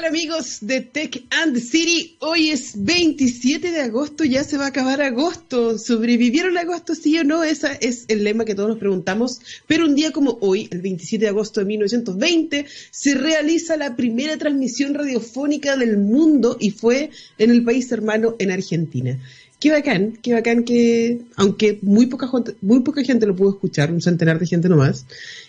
Hola amigos de Tech and City, hoy es 27 de agosto, ya se va a acabar agosto. ¿Sobrevivieron agosto, sí o no? Ese es el lema que todos nos preguntamos. Pero un día como hoy, el 27 de agosto de 1920, se realiza la primera transmisión radiofónica del mundo y fue en el país hermano, en Argentina. Qué bacán, qué bacán que, aunque muy poca, muy poca gente lo pudo escuchar, un centenar de gente nomás,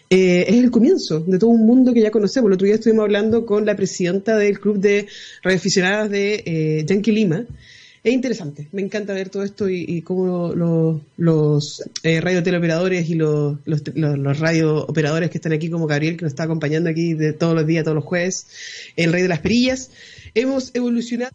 eh, es el comienzo de todo un mundo que ya conocemos. El otro día estuvimos hablando con la presidenta del club de radioaficionadas de eh, Yankee Lima. Es interesante, me encanta ver todo esto y, cómo los eh, radioteleoperadores y los, los, los, radiooperadores que están aquí, como Gabriel, que nos está acompañando aquí de todos los días, todos los jueves, el rey de las perillas, hemos evolucionado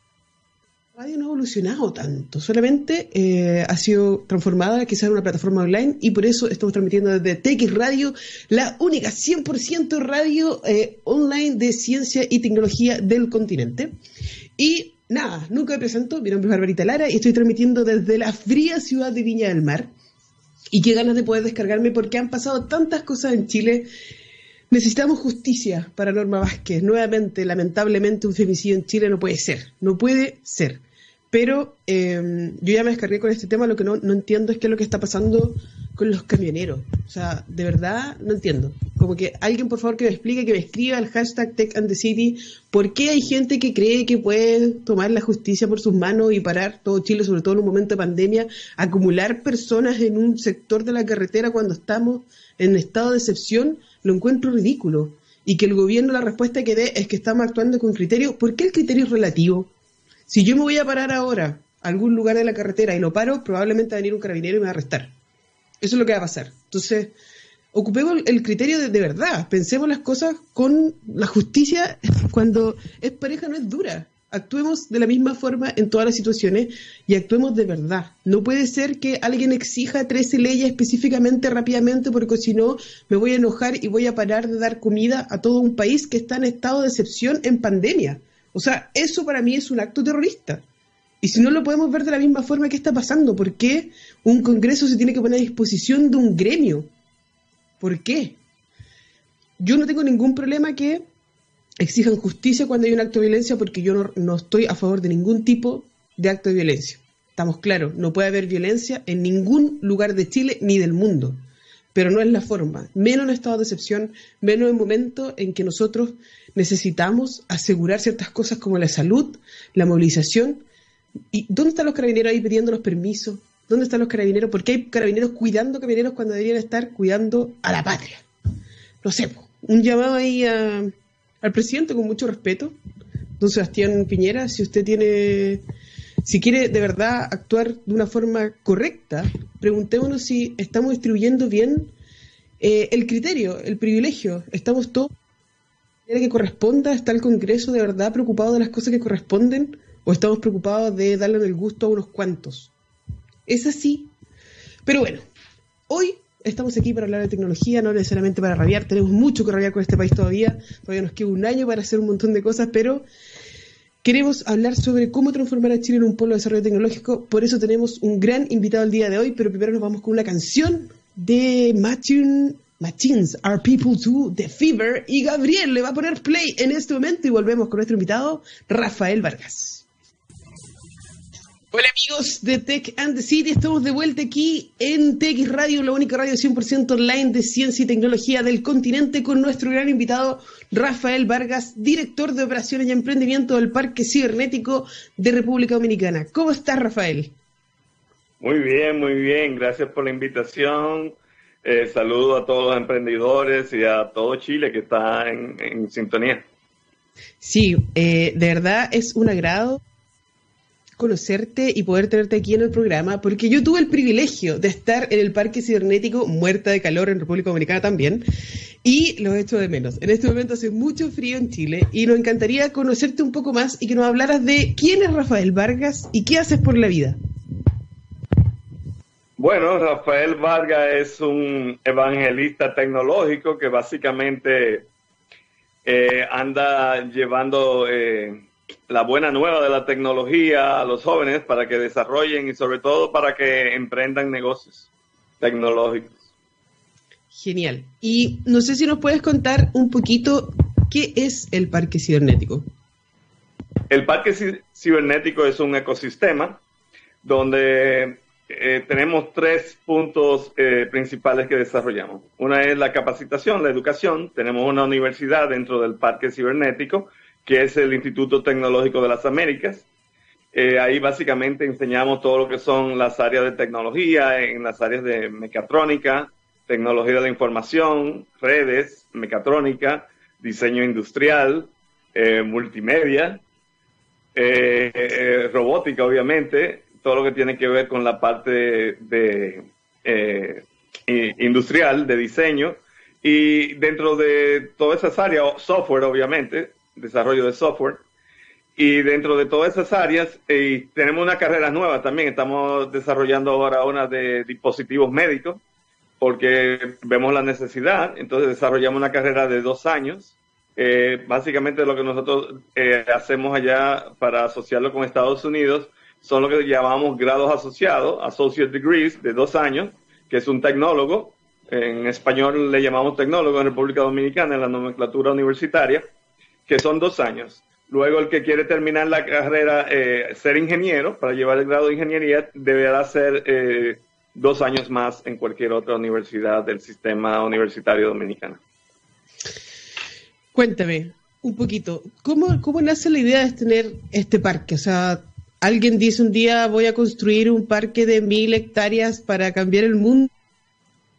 radio no ha evolucionado tanto, solamente eh, ha sido transformada quizás en una plataforma online y por eso estamos transmitiendo desde TX Radio, la única 100% radio eh, online de ciencia y tecnología del continente. Y nada, nunca me presento, mi nombre es Barbarita Lara y estoy transmitiendo desde la fría ciudad de Viña del Mar. Y qué ganas de poder descargarme porque han pasado tantas cosas en Chile Necesitamos justicia para Norma Vázquez. Nuevamente, lamentablemente, un femicidio en Chile no puede ser. No puede ser. Pero eh, yo ya me descargué con este tema, lo que no, entiendo es qué es lo que está pasando con los camioneros. O sea, de verdad no entiendo. Como que alguien, por favor, que me explique, que me escriba el hashtag Tech and the City, por qué hay gente que cree que puede tomar la justicia por sus manos y parar todo Chile, sobre todo en un momento de pandemia, acumular personas en un sector de la carretera cuando estamos en estado de excepción, lo encuentro ridículo. Y que el gobierno la respuesta que dé es que estamos actuando con criterio. ¿Por qué el criterio es relativo? Si yo me voy a parar ahora a algún lugar de la carretera y lo paro, probablemente va a venir un carabinero y me va a arrestar. Eso es lo que va a pasar. Entonces, ocupemos el criterio de, de, verdad, pensemos las cosas con la justicia cuando es pareja no es dura. Actuemos de la misma forma en todas las situaciones y actuemos de verdad. No puede ser que alguien exija 13 leyes específicamente rápidamente porque si no me voy a enojar y voy a parar de dar comida a todo un país que está en estado de excepción en pandemia. O sea, eso para mí es un acto terrorista. Y si no lo podemos ver de la misma forma, ¿qué está pasando? ¿Por qué un Congreso se tiene que poner a disposición de un gremio? ¿Por qué? Yo no tengo ningún problema que exijan justicia cuando hay un acto de violencia porque yo no, no estoy a favor de ningún tipo de acto de violencia. Estamos claros, no puede haber violencia en ningún lugar de Chile ni del mundo pero no es la forma, menos en estado de excepción, menos en momentos en que nosotros necesitamos asegurar ciertas cosas como la salud, la movilización. ¿Y dónde están los carabineros ahí pidiendo los permisos? ¿Dónde están los carabineros? ¿Por qué hay carabineros cuidando carabineros cuando deberían estar cuidando a la patria? No sé, un llamado ahí al presidente con mucho respeto, don Sebastián Piñera, si usted tiene si quiere de verdad actuar de una forma correcta, preguntémonos si estamos distribuyendo bien eh, el criterio, el privilegio. ¿Estamos todos que corresponda? ¿Está el Congreso de verdad preocupado de las cosas que corresponden? ¿O estamos preocupados de darle el gusto a unos cuantos? Es así. Pero bueno, hoy estamos aquí para hablar de tecnología, no necesariamente para rabiar. Tenemos mucho que rabiar con este país todavía. Todavía nos queda un año para hacer un montón de cosas, pero Queremos hablar sobre cómo transformar a Chile en un polo de desarrollo tecnológico, por eso tenemos un gran invitado el día de hoy, pero primero nos vamos con una canción de Machine, Machines Are People Too, The Fever, y Gabriel le va a poner play en este momento y volvemos con nuestro invitado, Rafael Vargas. Hola amigos de Tech and the City, estamos de vuelta aquí en TX Radio, la única radio 100% online de ciencia y tecnología del continente, con nuestro gran invitado Rafael Vargas, director de operaciones y emprendimiento del Parque Cibernético de República Dominicana. ¿Cómo estás, Rafael? Muy bien, muy bien, gracias por la invitación. Eh, saludo a todos los emprendedores y a todo Chile que está en, sintonía. Sí, eh, de verdad es un agrado conocerte y poder tenerte aquí en el programa, porque yo tuve el privilegio de estar en el Parque Cibernético, muerta de calor en República Dominicana también, y lo he hecho de menos. En este momento hace mucho frío en Chile y nos encantaría conocerte un poco más y que nos hablaras de quién es Rafael Vargas y qué haces por la vida. Bueno, Rafael Vargas es un evangelista tecnológico que básicamente eh, anda llevando eh, la buena nueva de la tecnología a los jóvenes para que desarrollen y sobre todo para que emprendan negocios tecnológicos. Genial. Y no sé si nos puedes contar un poquito qué es el parque cibernético. El parque cibernético es un ecosistema donde eh, tenemos tres puntos eh, principales que desarrollamos. Una es la capacitación, la educación. Tenemos una universidad dentro del parque cibernético, que es el Instituto Tecnológico de las Américas. Eh, ahí básicamente enseñamos todo lo que son las áreas de tecnología, en las áreas de mecatrónica, tecnología de la información, redes, mecatrónica, diseño industrial, multimedia, robótica, obviamente, todo lo que tiene que ver con la parte de, eh, industrial, de diseño, y dentro de todas esas áreas, software obviamente, desarrollo de software, y dentro de todas esas áreas, eh, tenemos una carrera nueva también, estamos desarrollando ahora una de dispositivos médicos, porque vemos la necesidad, entonces desarrollamos una carrera de dos años. Eh, básicamente lo que nosotros hacemos allá para asociarlo con Estados Unidos son lo que llamamos grados asociados, associate degrees, de dos años, que es un tecnólogo. En español le llamamos tecnólogo en República Dominicana, en la nomenclatura universitaria, que son dos años. Luego, el que quiere terminar la carrera, eh, ser ingeniero, para llevar el grado de ingeniería, deberá ser eh, dos años más en cualquier otra universidad del sistema universitario dominicano. Cuéntame un poquito, ¿cómo, cómo nace la idea de tener este parque? O sea, alguien dice un día voy a construir un parque de mil hectáreas para cambiar el mundo.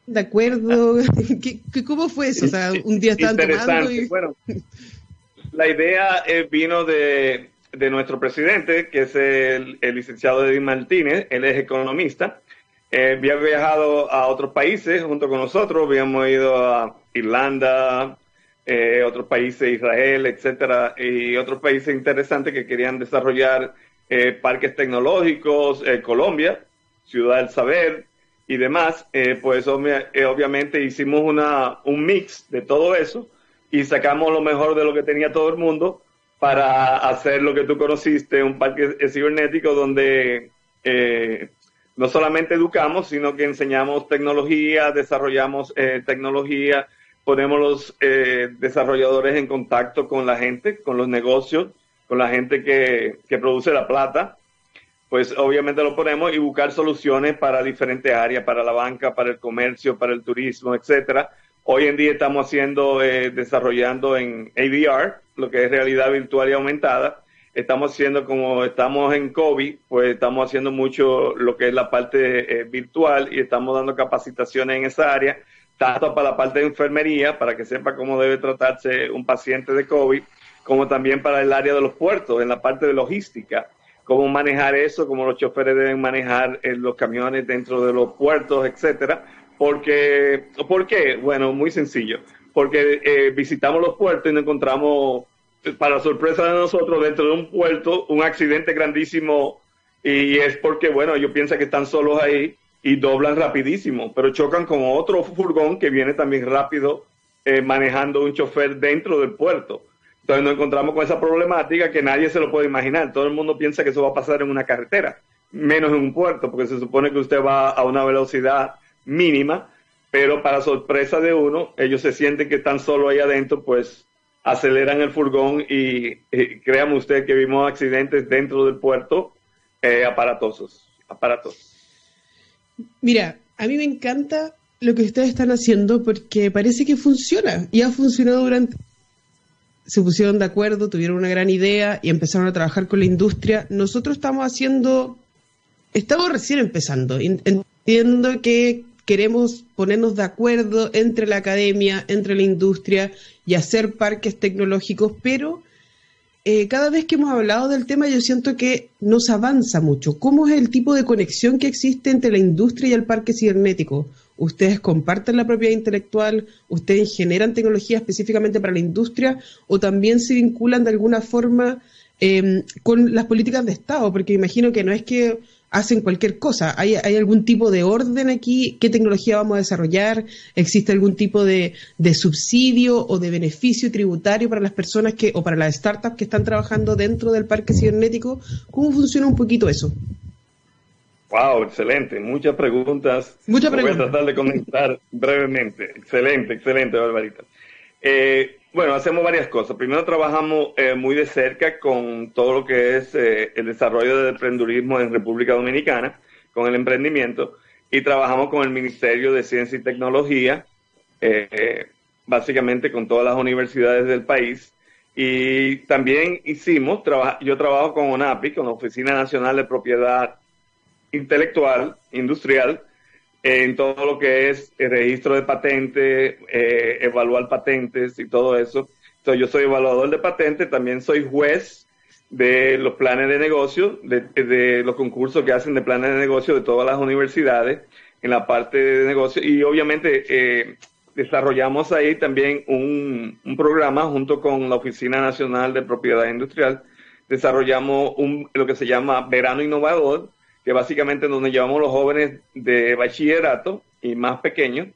¿De acuerdo? cómo fue eso? O sea, un día estaban tomando y... Bueno, la idea eh, vino de, nuestro presidente, que es el, licenciado Edwin Martínez, él es economista. Eh, había viajado a otros países junto con nosotros, habíamos ido a Irlanda, eh, otros países, Israel, etcétera, y otros países interesantes que querían desarrollar eh, parques tecnológicos, eh, Colombia, Ciudad del Saber y demás, eh, pues obviamente hicimos una, un mix de todo eso y sacamos lo mejor de lo que tenía todo el mundo para hacer lo que tú conociste, un parque cibernético donde no solamente educamos, sino que enseñamos tecnología, desarrollamos tecnología, ponemos los desarrolladores en contacto con la gente, con los negocios, con la gente que, produce la plata, pues obviamente lo ponemos y buscar soluciones para diferentes áreas, para la banca, para el comercio, para el turismo, etcétera. Hoy en día estamos haciendo, eh, desarrollando en AVR, lo que es realidad virtual y aumentada. Estamos haciendo, como estamos en COVID, pues estamos haciendo mucho lo que es la parte eh, virtual y estamos dando capacitaciones en esa área, tanto para la parte de enfermería, para que sepa cómo debe tratarse un paciente de COVID, como también para el área de los puertos, en la parte de logística, cómo manejar eso, cómo los choferes deben manejar eh, los camiones dentro de los puertos, etcétera. Porque, ¿Por qué? Bueno, muy sencillo. Porque eh, visitamos los puertos y nos encontramos, para sorpresa de nosotros, dentro de un puerto, un accidente grandísimo. Y es porque, bueno, ellos piensan que están solos ahí y doblan rapidísimo, pero chocan con otro furgón que viene también rápido eh, manejando un chofer dentro del puerto. Entonces nos encontramos con esa problemática que nadie se lo puede imaginar. Todo el mundo piensa que eso va a pasar en una carretera, menos en un puerto, porque se supone que usted va a una velocidad mínima, pero para sorpresa de uno, ellos se sienten que están solo ahí adentro, pues aceleran el furgón y, créame usted que vimos accidentes dentro del puerto eh, aparatosos, aparatosos. Mira, a mí me encanta lo que ustedes están haciendo porque parece que funciona y ha funcionado durante se pusieron de acuerdo, tuvieron una gran idea y empezaron a trabajar con la industria. Nosotros estamos haciendo, estamos recién empezando. Entiendo que queremos ponernos de acuerdo entre la academia, entre la industria y hacer parques tecnológicos, pero eh, cada vez que hemos hablado del tema yo siento que nos avanza mucho. ¿Cómo es el tipo de conexión que existe entre la industria y el parque cibernético? ustedes comparten la propiedad intelectual, ustedes generan tecnología específicamente para la industria o también se vinculan de alguna forma em, con las políticas de Estado, porque imagino que no es que hacen cualquier cosa, ¿Hay, algún tipo de orden aquí, qué tecnología vamos a desarrollar, existe algún tipo de, de subsidio o de beneficio tributario para las personas que o para las startups que están trabajando dentro del parque cibernético, ¿cómo funciona un poquito eso? Wow, excelente. Muchas preguntas. Muchas preguntas. Voy a tratar de brevemente. Excelente, excelente, Barbarita. Eh, Bueno, hacemos varias cosas. Primero trabajamos eh, muy de cerca con todo lo que es eh, el desarrollo del emprendurismo en República Dominicana, con el emprendimiento, y trabajamos con el Ministerio de Ciencia y Tecnología, eh, básicamente con todas las universidades del país. Y también hicimos, yo trabajo con ONAPI, con la Oficina Nacional de Propiedad Intelectual, Industrial, en todo lo que es el registro de patentes, eh, evaluar patentes y todo eso. Entonces, yo soy evaluador de patentes, también soy juez de los planes de negocio, de, los concursos que hacen de planes de negocio de todas las universidades en la parte de negocio y obviamente eh, desarrollamos ahí también un, un, programa junto con la Oficina Nacional de Propiedad Industrial. Desarrollamos un, lo que se llama Verano Innovador, que básicamente donde llevamos los jóvenes de bachillerato y más pequeños,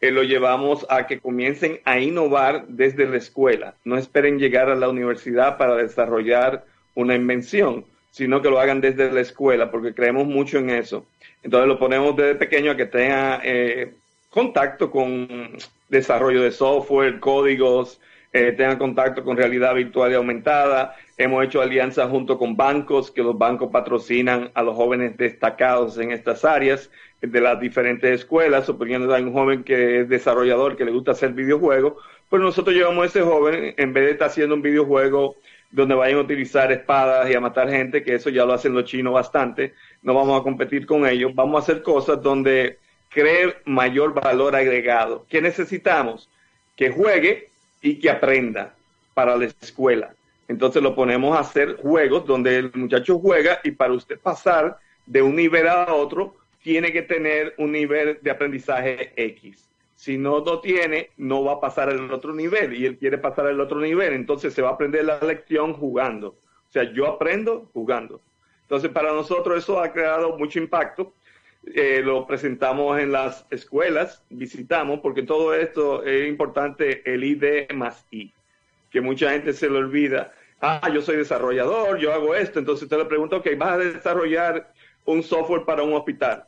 eh, lo llevamos a que comiencen a innovar desde la escuela. No esperen llegar a la universidad para desarrollar una invención, sino que lo hagan desde la escuela, porque creemos mucho en eso. Entonces lo ponemos desde pequeño a que tenga eh, contacto con desarrollo de software, códigos, eh, tengan contacto con realidad virtual y aumentada. Hemos hecho alianzas junto con bancos, que los bancos patrocinan a los jóvenes destacados en estas áreas de las diferentes escuelas. Suponiendo hay un joven que es desarrollador, que le gusta hacer videojuegos, pues nosotros llevamos a ese joven, en vez de estar haciendo un videojuego donde vayan a utilizar espadas y a matar gente, que eso ya lo hacen los chinos bastante, no vamos a competir con ellos, vamos a hacer cosas donde cree mayor valor agregado. ¿Qué necesitamos? Que juegue y que aprenda para la escuela. Entonces lo ponemos a hacer juegos donde el muchacho juega y para usted pasar de un nivel a otro tiene que tener un nivel de aprendizaje X. Si no lo tiene, no va a pasar al otro nivel y él quiere pasar al otro nivel, entonces se va a aprender la lección jugando. O sea, yo aprendo jugando. Entonces, para nosotros eso ha creado mucho impacto eh, lo presentamos en las escuelas, visitamos, porque todo esto es importante, el ID más I, que mucha gente se le olvida. Ah, yo soy desarrollador, yo hago esto, entonces usted le pregunta, ok, vas a desarrollar un software para un hospital.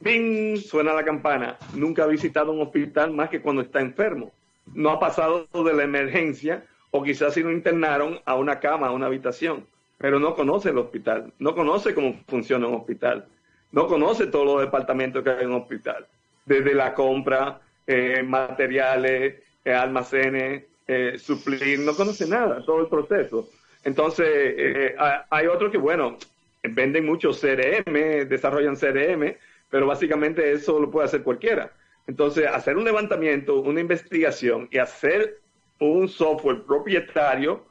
¡Bing! Suena la campana. Nunca ha visitado un hospital más que cuando está enfermo. No ha pasado de la emergencia o quizás si lo internaron a una cama, a una habitación, pero no conoce el hospital, no conoce cómo funciona un hospital no conoce todos los departamentos que hay en un hospital, desde la compra, eh, materiales, eh, almacenes, eh, suplir, no conoce nada, todo el proceso. Entonces, eh, hay otros que, bueno, venden mucho CRM, desarrollan CRM, pero básicamente eso lo puede hacer cualquiera. Entonces, hacer un levantamiento, una investigación y hacer un software propietario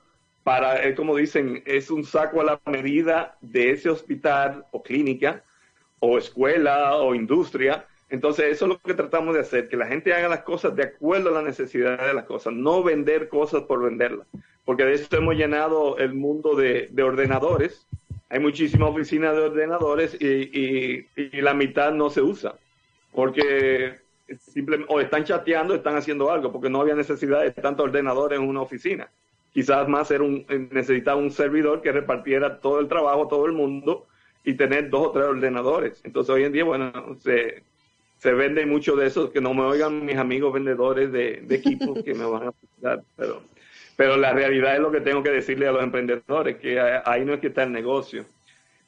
para, como dicen, es un saco a la medida de ese hospital o clínica o escuela o industria. Entonces, eso es lo que tratamos de hacer, que la gente haga las cosas de acuerdo a la necesidad de las cosas, no vender cosas por venderlas. Porque de esto hemos llenado el mundo de, ordenadores. Hay muchísimas oficinas de ordenadores y, la mitad no se usa. Porque simplemente, o están chateando, están haciendo algo, porque no había necesidad de tantos ordenadores en una oficina. Quizás más era un, necesitaba un servidor que repartiera todo el trabajo a todo el mundo y tener dos o tres ordenadores. Entonces hoy en día, bueno, se, se vende mucho de eso, que no me oigan mis amigos vendedores de, equipos que me van a dar, pero, pero la realidad es lo que tengo que decirle a los emprendedores, que ahí no es que está el negocio.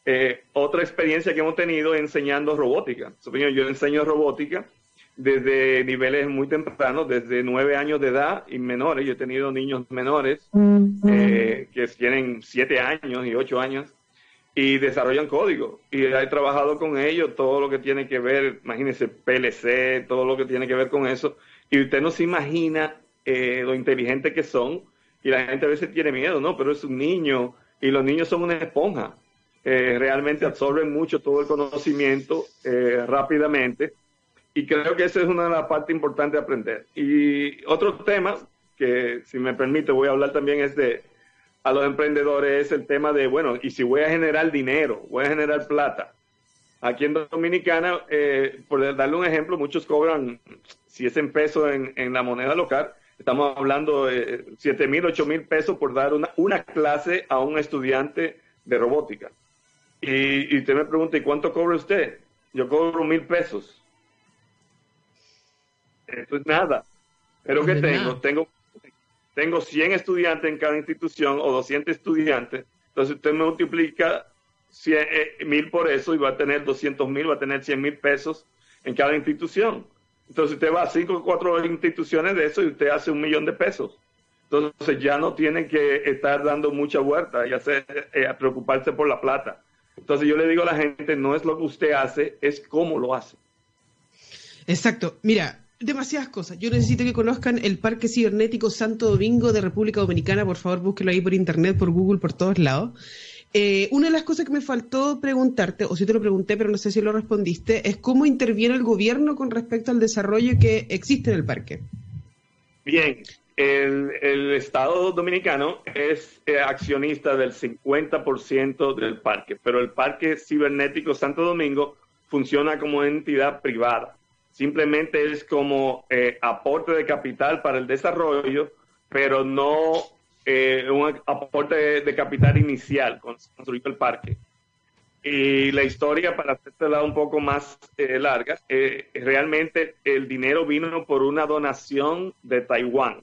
Eh, otra experiencia que hemos tenido enseñando robótica. Yo enseño robótica desde niveles muy tempranos, desde nueve años de edad y menores. Yo he tenido niños menores eh, que tienen siete años y ocho años y desarrollan código. Y he trabajado con ellos todo lo que tiene que ver, imagínense, PLC, todo lo que tiene que ver con eso. Y usted no se imagina eh, lo inteligente que son. Y la gente a veces tiene miedo, ¿no? Pero es un niño y los niños son una esponja. Eh, realmente absorben mucho todo el conocimiento eh, rápidamente. Y creo que esa es una de las partes importantes de aprender. Y otro tema que, si me permite, voy a hablar también es de a los emprendedores es el tema de, bueno, y si voy a generar dinero, voy a generar plata. Aquí en Dominicana, eh, por darle un ejemplo, muchos cobran, si es en peso en, la moneda local, estamos hablando de 7 mil, 8 mil pesos por dar una, una clase a un estudiante de robótica. Y, y usted me pregunta, ¿y cuánto cobra usted? Yo cobro mil pesos. Eso es nada. Pero ¿qué tengo? Tengo tengo 100 estudiantes en cada institución o 200 estudiantes, entonces usted multiplica 100, eh, mil por eso y va a tener 200 mil, va a tener 100 mil pesos en cada institución. Entonces usted va a cinco o cuatro instituciones de eso y usted hace un millón de pesos. Entonces ya no tiene que estar dando mucha vuelta y hacer, eh, preocuparse por la plata. Entonces yo le digo a la gente, no es lo que usted hace, es cómo lo hace. Exacto. Mira, demasiadas cosas. Yo necesito que conozcan el Parque Cibernético Santo Domingo de República Dominicana. Por favor, búsquelo ahí por internet, por Google, por todos lados. Eh, una de las cosas que me faltó preguntarte, o si te lo pregunté, pero no sé si lo respondiste, es cómo interviene el gobierno con respecto al desarrollo que existe en el parque. Bien, el, Estado dominicano es eh, accionista del 50% del parque, pero el Parque Cibernético Santo Domingo funciona como entidad privada. Simplemente es como eh, aporte de capital para el desarrollo, pero no eh, un aporte de, capital inicial construir el parque. Y la historia, para hacérsela un poco más larga, realmente el dinero vino por una donación de Taiwán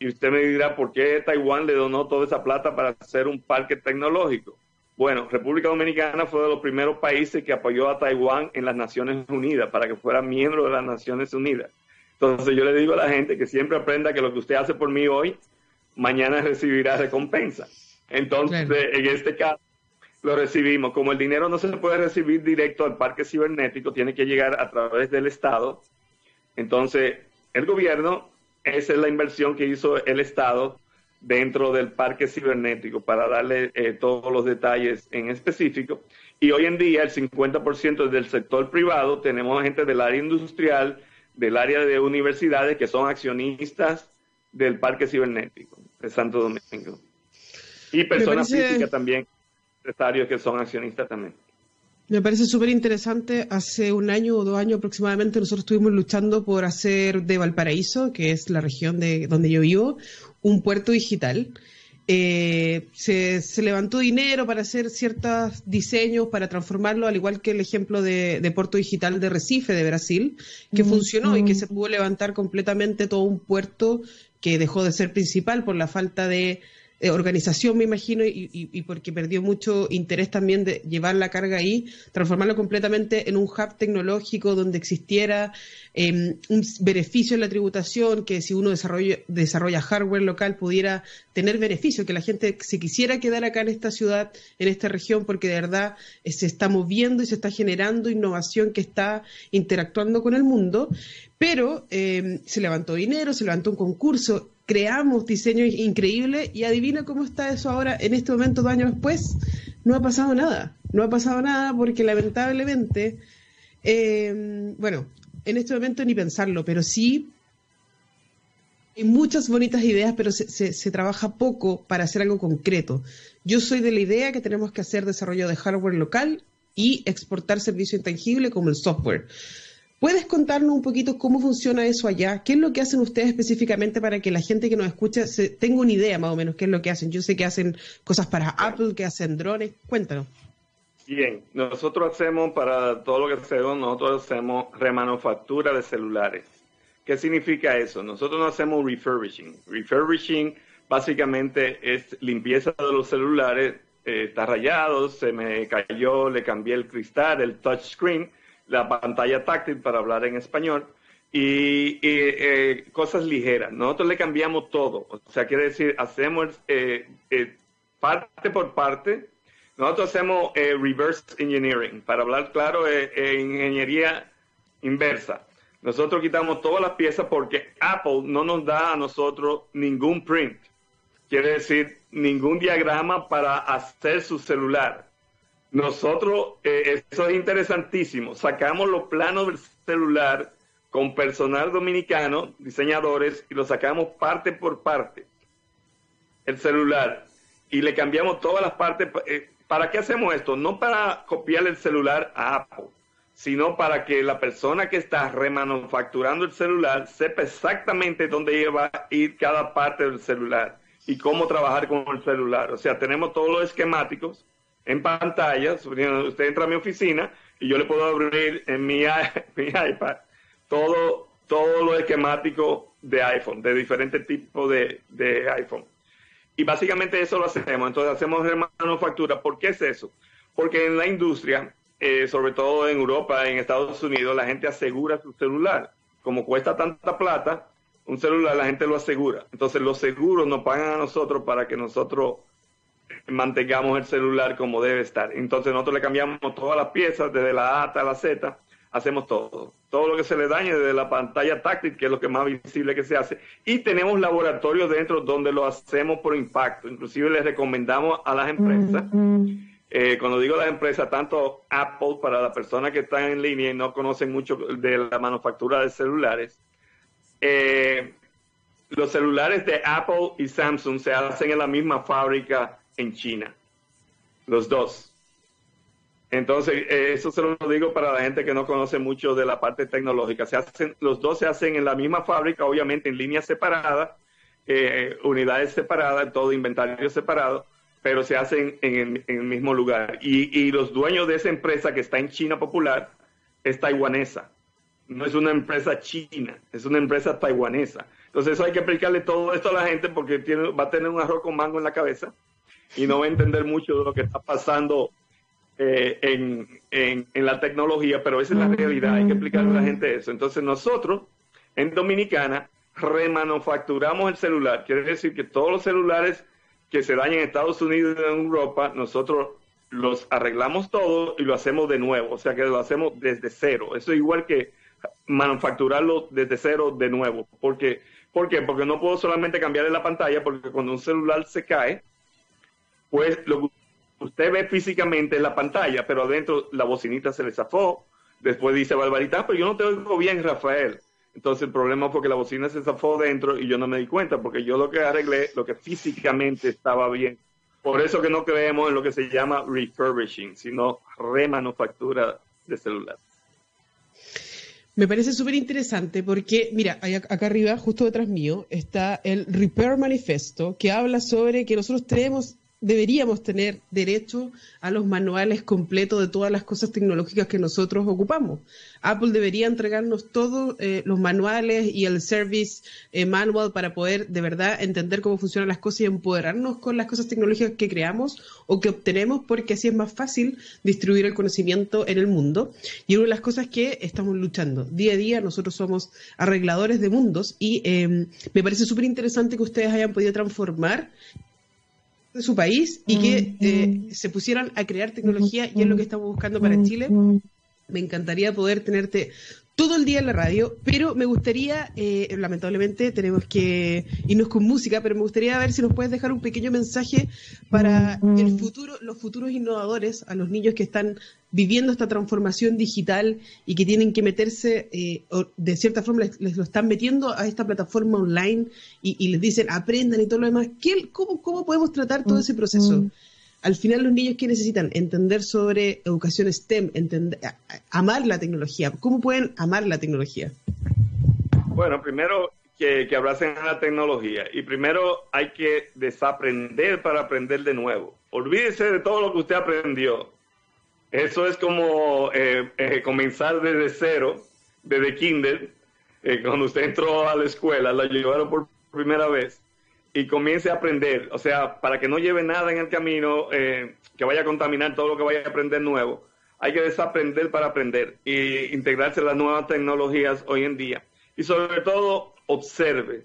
y usted me dirá, ¿por qué Taiwán le donó toda esa plata para hacer un parque tecnológico? Bueno, República Dominicana fue de los primeros países que apoyó a Taiwán en las Naciones Unidas para que fuera miembro de las Naciones Unidas. Entonces yo le digo a la gente que siempre aprenda que lo que usted hace por mí hoy, mañana recibirá recompensa. Entonces, en este caso, lo recibimos. Como el dinero no se puede recibir directo al parque cibernético, tiene que llegar a través del Estado. Entonces, el gobierno esa es la inversión que hizo el Estado dentro del parque cibernético para darle eh, todos los detalles en específico. Y hoy en día el 50% del sector privado, tenemos gente del área industrial, del área de universidades que son accionistas del parque cibernético de Santo Domingo. Y personas físicas también, empresarios que son accionistas también. Me parece súper interesante. Hace un año o dos años aproximadamente nosotros estuvimos luchando por hacer de Valparaíso, que es la región de donde yo vivo, un puerto digital. Eh, se, levantó dinero para hacer ciertos diseños, para transformarlo, al igual que el ejemplo de, puerto digital de Recife, de Brasil, que funcionó y que se pudo levantar completamente todo un puerto que dejó de ser principal por la falta de eh, organización, me imagino, y, porque perdió mucho interés también de llevar la carga ahí, transformarlo completamente en un hub tecnológico donde existiera em, un beneficio en la tributación, que si uno desarrolla, desarrolla hardware local pudiera tener beneficio, que la gente se quisiera quedar acá en esta ciudad, en esta región, porque de verdad eh, se está moviendo y se está generando innovación que está interactuando con el mundo, pero em, se levantó dinero, se levantó un concurso, creamos diseños increíbles y adivina cómo está eso ahora, en este momento, dos años después, no ha pasado nada. No ha pasado nada porque lamentablemente, eh, bueno, en este momento ni pensarlo, pero sí hay muchas bonitas ideas, pero se, se, trabaja poco para hacer algo concreto. Yo soy de la idea que tenemos que hacer desarrollo de hardware local y exportar servicio intangible como el software. ¿Puedes contarnos un poquito cómo funciona eso allá? ¿Qué es lo que hacen ustedes específicamente para que la gente que nos escucha se, tenga una idea más o menos qué es lo que hacen? Yo sé que hacen cosas para Apple, que hacen drones. Cuéntanos. Bien, nosotros hacemos para todo lo que hacemos, nosotros hacemos remanufactura de celulares. ¿Qué significa eso? Nosotros no hacemos refurbishing. Refurbishing básicamente es limpieza de los celulares, eh, está rayado, se me cayó, le cambié el cristal, el touchscreen la pantalla táctil para hablar en español y, eh, cosas ligeras. Nosotros le cambiamos todo, o sea, quiere decir, hacemos eh, eh, parte por parte. Nosotros hacemos reverse engineering, para hablar claro, ingeniería inversa. Nosotros quitamos todas las piezas porque Apple no nos da a nosotros ningún print. Quiere decir, ningún diagrama para hacer su celular. Nosotros, eh, eso es interesantísimo, sacamos los planos del celular con personal dominicano, diseñadores, y lo sacamos parte por parte, el celular, y le cambiamos todas las partes. Eh, ¿Para qué hacemos esto? No para copiar el celular a Apple, sino para que la persona que está remanufacturando el celular sepa exactamente dónde va a ir cada parte del celular y cómo trabajar con el celular. O sea, tenemos todos los esquemáticos en pantalla. Usted entra a mi oficina y yo le puedo abrir en mi, iPad todo, todo lo esquemático de iPhone, de diferentes tipos de, de iPhone. Y básicamente eso lo hacemos. Entonces hacemos manufactura. ¿Por qué es eso? Porque en la industria, eh, sobre todo en Europa, en Estados Unidos, la gente asegura su celular. Como cuesta tanta plata, un celular la gente lo asegura. Entonces los seguros nos pagan a nosotros para que nosotros mantengamos el celular como debe estar. Entonces nosotros le cambiamos todas las piezas, desde la A hasta la Z, hacemos todo. Todo lo que se le dañe desde la pantalla táctil, que es lo que más visible que se hace. Y tenemos laboratorios dentro donde lo hacemos por impacto. Inclusive les recomendamos a las empresas, eh, cuando digo las empresas, tanto Apple para las personas que están en línea y no conocen mucho de la manufactura de celulares, eh, los celulares de Apple y Samsung se hacen en la misma fábrica en China. Los dos. Entonces, eh, eso se lo digo para la gente que no conoce mucho de la parte tecnológica. Se hacen, los dos se hacen en la misma fábrica, obviamente en líneas separadas, eh, unidades separadas, todo inventario separado, pero se hacen en el, mismo lugar. Y, los dueños de esa empresa que está en China popular es taiwanesa. No es una empresa china, es una empresa taiwanesa. Entonces, eso hay que explicarle todo esto a la gente porque tiene, va a tener un arroz con mango en la cabeza y no va a entender mucho de lo que está pasando eh, en, en, la tecnología, pero esa es la realidad, hay que explicarle a la gente eso. Entonces nosotros, en Dominicana, remanufacturamos el celular. Quiere decir que todos los celulares que se dañan en Estados Unidos y en Europa, nosotros los arreglamos todos y lo hacemos de nuevo, o sea que lo hacemos desde cero. Eso es igual que manufacturarlo desde cero de nuevo. Porque, ¿Por qué? Porque no puedo solamente cambiarle la pantalla, porque cuando un celular se cae, pues lo usted ve físicamente la pantalla, pero adentro la bocinita se le zafó. Después dice Barbarita, pero yo no te oigo bien, Rafael. Entonces el problema fue que la bocina se zafó dentro y yo no me di cuenta porque yo lo que arreglé, lo que físicamente estaba bien. Por eso que no creemos en lo que se llama refurbishing, sino remanufactura de celular. Me parece súper interesante porque, mira, acá arriba, justo detrás mío, está el Repair Manifesto, que habla sobre que nosotros tenemos deberíamos tener derecho a los manuales completos de todas las cosas tecnológicas que nosotros ocupamos. Apple debería entregarnos todos eh, los manuales y el service eh, manual para poder de verdad entender cómo funcionan las cosas y empoderarnos con las cosas tecnológicas que creamos o que obtenemos porque así es más fácil distribuir el conocimiento en el mundo. Y una de las cosas que estamos luchando día a día, nosotros somos arregladores de mundos y eh, me parece súper interesante que ustedes hayan podido transformar de su país y que eh, se pusieran a crear tecnología y es lo que estamos buscando para Chile. Me encantaría poder tenerte todo el día en la radio, pero me gustaría, eh, lamentablemente tenemos que irnos con música, pero me gustaría ver si nos puedes dejar un pequeño mensaje para el futuro, los futuros innovadores, a los niños que están viviendo esta transformación digital y que tienen que meterse, eh, de cierta forma les, lo están metiendo a esta plataforma online y, les dicen aprendan y todo lo demás. ¿Qué, cómo, ¿Cómo podemos tratar todo ese proceso? Al final los niños que necesitan entender sobre educación STEM, entender, amar la tecnología. ¿Cómo pueden amar la tecnología? Bueno, primero que, que abracen la tecnología y primero hay que desaprender para aprender de nuevo. Olvídese de todo lo que usted aprendió. Eso es como eh, eh, comenzar desde cero, desde kinder, eh, cuando usted entró a la escuela, la llevaron por primera vez y comience a aprender, o sea, para que no lleve nada en el camino eh, que vaya a contaminar todo lo que vaya a aprender nuevo, hay que desaprender para aprender y integrarse a las nuevas tecnologías hoy en día. Y sobre todo, observe,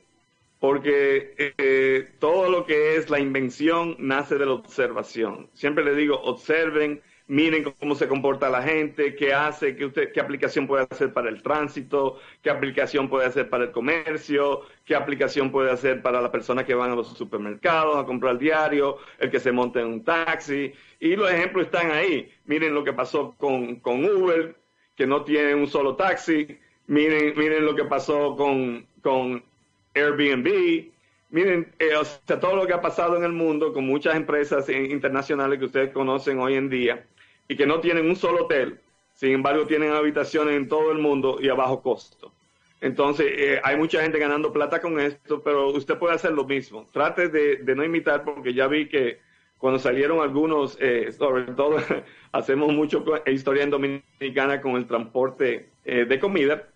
porque eh, todo lo que es la invención nace de la observación. Siempre le digo, observen, miren cómo se comporta la gente, qué hace, qué, usted, qué aplicación puede hacer para el tránsito, qué aplicación puede hacer para el comercio, qué aplicación puede hacer para las personas que van a los supermercados a comprar diario, el que se monte en un taxi. Y los ejemplos están ahí. Miren lo que pasó con, con Uber, que no tiene un solo taxi. Miren, miren lo que pasó con, con Airbnb. Miren, eh, o sea, todo lo que ha pasado en el mundo con muchas empresas internacionales que ustedes conocen hoy en día y que no tienen un solo hotel, sin embargo tienen habitaciones en todo el mundo y a bajo costo. Entonces, eh, hay mucha gente ganando plata con esto, pero usted puede hacer lo mismo. Trate de, no imitar, porque ya vi que cuando salieron algunos, eh, sobre todo, hacemos mucho historia en Dominicana con el transporte eh, de comida,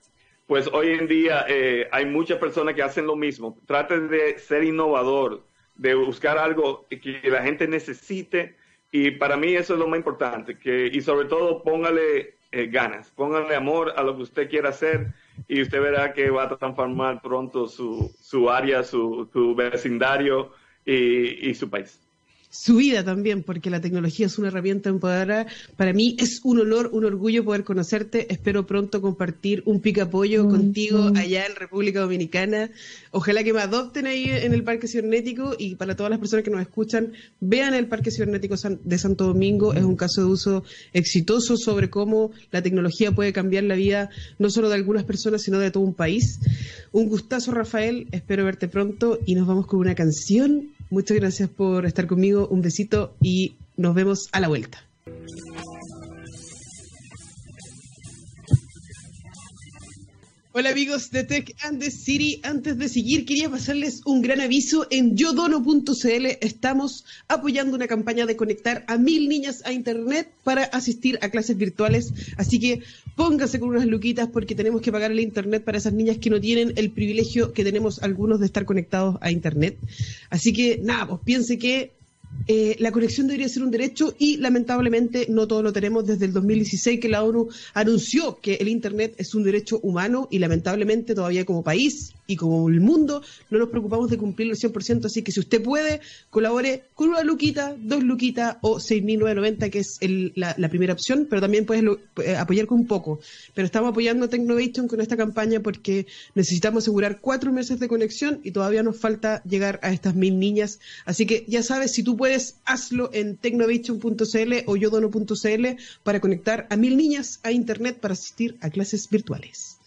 pues hoy en día eh, hay muchas personas que hacen lo mismo. Trate de ser innovador, de buscar algo que la gente necesite y para mí eso es lo más importante. Que, y sobre todo póngale eh, ganas, póngale amor a lo que usted quiera hacer y usted verá que va a transformar pronto su, su área, su, su vecindario y, y su país su vida también, porque la tecnología es una herramienta empoderada. Para mí es un honor, un orgullo poder conocerte. Espero pronto compartir un pica pollo mm, contigo mm. allá en República Dominicana. Ojalá que me adopten ahí en el Parque Cibernético y para todas las personas que nos escuchan, vean el Parque Cibernético de Santo Domingo. Es un caso de uso exitoso sobre cómo la tecnología puede cambiar la vida no solo de algunas personas, sino de todo un país. Un gustazo, Rafael. Espero verte pronto y nos vamos con una canción Muchas gracias por estar conmigo. Un besito y nos vemos a la vuelta. Hola amigos de Tech and the City. Antes de seguir, quería pasarles un gran aviso. En yodono.cl estamos apoyando una campaña de conectar a mil niñas a Internet para asistir a clases virtuales. Así que póngase con unas luquitas porque tenemos que pagar el Internet para esas niñas que no tienen el privilegio que tenemos algunos de estar conectados a Internet. Así que nada, pues piense que eh, la conexión debería ser un derecho y lamentablemente no todos lo tenemos desde el 2016 que la ONU anunció que el Internet es un derecho humano y lamentablemente todavía como país y como el mundo no nos preocupamos de cumplirlo al 100%, así que si usted puede, colabore con una luquita, dos luquitas o 6.990 que es la, primera opción, pero también puedes eh, apoyar con poco. Pero estamos apoyando a Technovation con esta campaña porque necesitamos asegurar cuatro meses de conexión y todavía nos falta llegar a estas mil niñas, así que ya sabes, si tú puedes, hazlo en technovation.cl o yodono.cl para conectar a mil niñas a Internet para asistir a clases virtuales.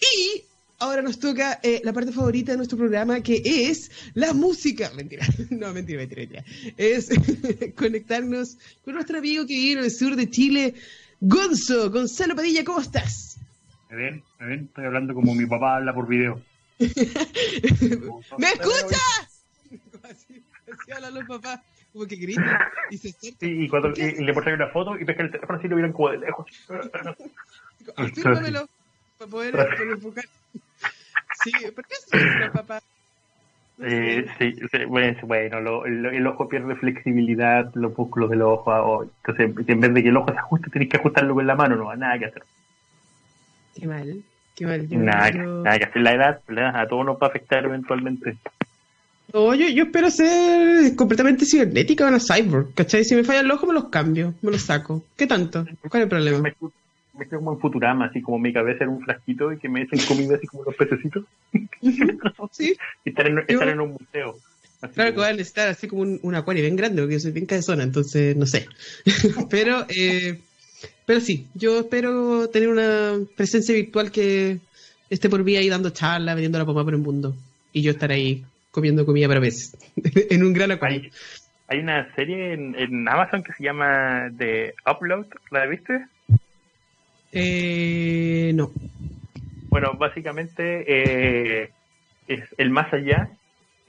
Y ahora nos toca eh, la parte favorita de nuestro programa, que es la música. Mentira, no, mentira, mentira, mentira. Es conectarnos con nuestro amigo que vive en el sur de Chile, Gonzo. Gonzalo Padilla, ¿cómo estás? ¿Me ven? ¿Me ven? Estoy hablando como mi papá habla por video. ¿Me escuchas? Así, así hablan los papás como que grita y se acerca. y, cuando y, le ponen una foto y pesca el teléfono así lo miran como de lejos. Afírmamelo para poder, enfocar. Sí, ¿por qué es papá? Eh, sí, bueno, lo, el ojo pierde flexibilidad, los músculos del ojo. O, entonces, en vez de que el ojo se ajuste, tenés que ajustarlo con la mano, no, nada que hacer. Qué mal, qué mal. nada, nada que hacer. La edad, la edad a todos nos va a afectar eventualmente. No, yo, yo espero ser completamente cibernética una cyborg, ¿cachai? Si me falla el ojo, me los cambio, me los saco. ¿Qué tanto? ¿Cuál es el problema? Me quedo como en Futurama, así como mi cabeza era un flasquito y que me hacen comida así como los pececitos. sí. estar, en, estar en un museo. claro que va a estar así como un, acuario bien grande, porque yo soy bien cabezona, entonces no sé. pero, eh, pero sí, yo espero tener una presencia virtual que esté por mí ahí dando charla, vendiendo la pomada por el mundo. Y yo estar ahí comiendo comida para veces, en un gran acuario. Hay, una serie en, en, Amazon que se llama The Upload, ¿la viste? Eh, no. Bueno, básicamente eh, es el más allá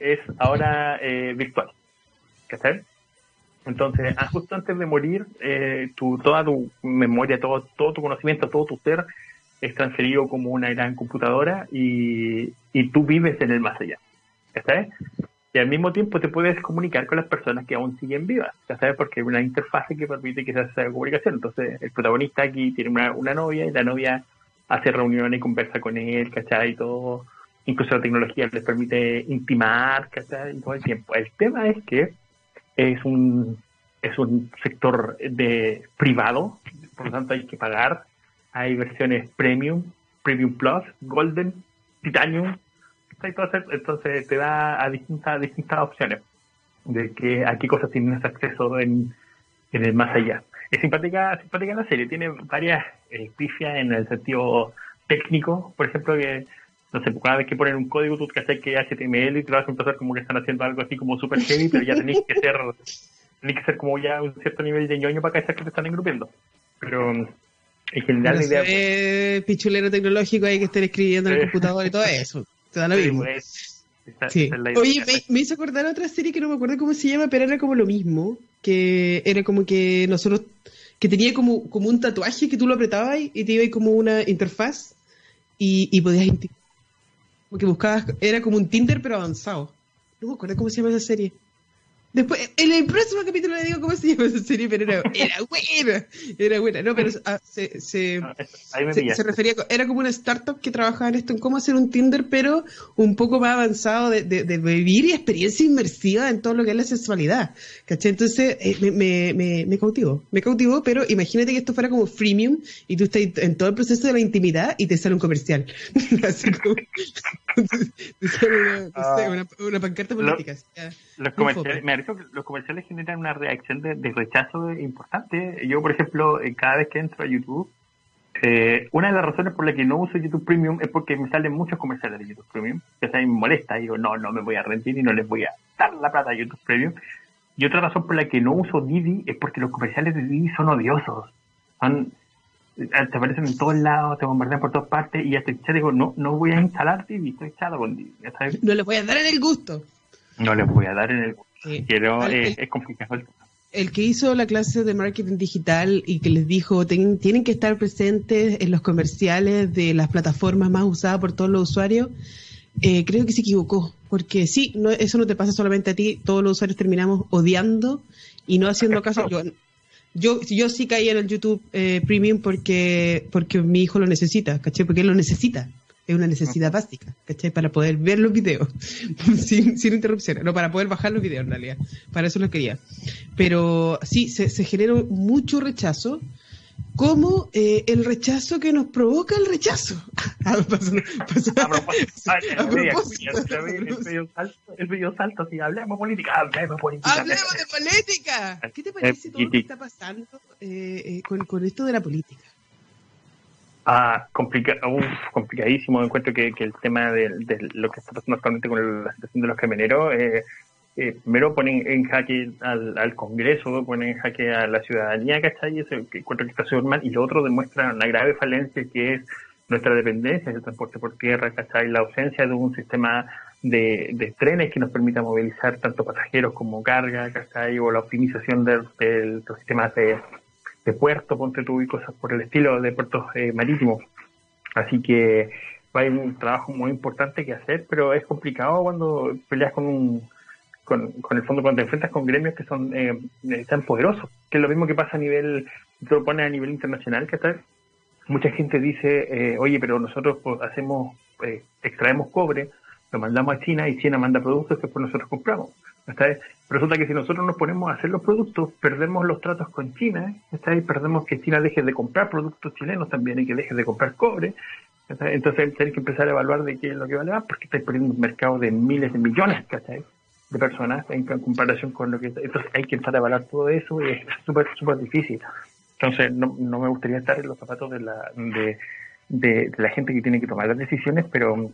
es ahora eh, virtual. ¿Qué Entonces, ah, justo antes de morir, eh, tu, toda tu memoria, todo, todo tu conocimiento, todo tu ser es transferido como una gran computadora y, y tú vives en el más allá. ¿Está y al mismo tiempo te puedes comunicar con las personas que aún siguen vivas, ya sabes, porque hay una interfase que permite que se haga comunicación. Entonces, el protagonista aquí tiene una, una novia y la novia hace reuniones conversa con él, ¿cachai? Y todo, incluso la tecnología les permite intimar, ¿cachai? Y todo el tiempo. El tema es que es un, es un sector de privado, por lo tanto hay que pagar. Hay versiones premium, premium plus, golden, titanium, entonces, te da a distintas, distintas opciones de que a qué cosas tienes acceso en, en el más allá. Es simpática, simpática la serie, tiene varias eh, pifias en el sentido técnico, por ejemplo, que no sé, cada vez que ponen un código tú que que HTML y te vas a empezar como que están haciendo algo así como super heavy, pero ya tenéis que ser tenéis que ser como ya un cierto nivel de ñoño para que que te están engrupiendo. Pero en general la idea... pichulero tecnológico hay que estar escribiendo en el computador y todo eso. Te da lo mismo. Pues, Oye, me, hizo acordar otra serie que no me acuerdo cómo se llama, pero era como lo mismo. Que era como que nosotros. Que tenía como, como un tatuaje que tú lo apretabas y te iba como una interfaz. y, y podías porque buscabas, era como un Tinder pero avanzado. No me acuerdo cómo se llama esa serie. Después, en el próximo capítulo le digo cómo se llama esa serie, pero era, era buena. Era buena. No, pero ah, se, se, se, refería, era como una startup que trabajaba en esto, en cómo hacer un Tinder, pero un poco más avanzado de, de, vivir y experiencia inmersiva en todo lo que es la sexualidad. ¿Cachai? Entonces, eh, me, me, me, me, cautivó. Me cautivó, pero imagínate que esto fuera como freemium y tú estás en todo el proceso de la intimidad y te sale un comercial. Así como. una, una, pancarta política. Los comerciales, los comerciales generan una reacción de, rechazo importante. Yo, por ejemplo, cada vez que entro a YouTube, eh, una de las razones por las que no uso YouTube Premium es porque me salen muchos comerciales de YouTube Premium, que a mí me molesta. Digo, no, no me voy a rendir y no les voy a dar la plata a YouTube Premium. Y otra razón por la que no uso Didi es porque los comerciales de Didi son odiosos. Son, eh, te aparecen en todos lados, te bombardean por todas partes y ya estoy digo, no, no voy a instalar Didi, estoy echado con Didi. No les voy a dar en el gusto. No les voy a dar en el gusto. Pero es, complicado el que hizo la clase de marketing digital y que les dijo tienen que estar presentes en los comerciales de las plataformas más usadas por todos los usuarios, eh, creo que se equivocó, porque sí, no, eso no te pasa solamente a ti, todos los usuarios terminamos odiando y no haciendo caso. Yo, yo, yo sí caí en el YouTube eh, Premium porque, porque mi hijo lo necesita, ¿caché? Porque él lo necesita es una necesidad básica, ¿cachai? Para poder ver los videos sin, sin interrupciones, no, para poder bajar los videos en realidad, para eso lo quería. Pero sí, se, se generó mucho rechazo, como eh, el rechazo que nos provoca el rechazo. El video salto, sí, hablemos política, hablemos política. Hablemos de política. ¿Qué te parece todo lo que está pasando eh, eh, con, con esto de la política? Ah, complica complicadísimo. Encuentro que, el tema de, lo que está pasando actualmente con la situación de los camioneros, eh, eh, primero ponen en jaque al, Congreso, ponen en jaque a la ciudadanía, ¿cachai? Eso encuentro que está súper mal. Y lo otro demuestra la grave falencia que es nuestra dependencia del transporte por tierra, ¿cachai? La ausencia de un sistema de, trenes que nos permita movilizar tanto pasajeros como carga, ¿cachai? O la optimización de los sistemas de de puerto, ponte tú y cosas por el estilo de puertos eh, marítimos. Así que hay un trabajo muy importante que hacer, pero es complicado cuando peleas con un con, el fondo cuando te enfrentas con gremios que son eh, eh, tan poderosos, que es lo mismo que pasa a nivel, te lo pones a nivel internacional, que tal mucha gente dice, oye, pero nosotros pues, hacemos, extraemos cobre, lo mandamos a China y China manda productos que después nosotros compramos. Resulta que si nosotros nos ponemos a hacer los productos, perdemos los tratos con China, ¿está perdemos que China deje de comprar productos chilenos también y que deje de comprar cobre. Entonces hay que empezar a evaluar de qué es lo que vale más, porque estáis perdiendo un mercado de miles de millones de personas en comparación con lo que... Entonces hay que empezar a evaluar todo eso y es súper, súper difícil. Entonces no, no me gustaría estar en los zapatos de la, de, de la gente que tiene que tomar las decisiones, pero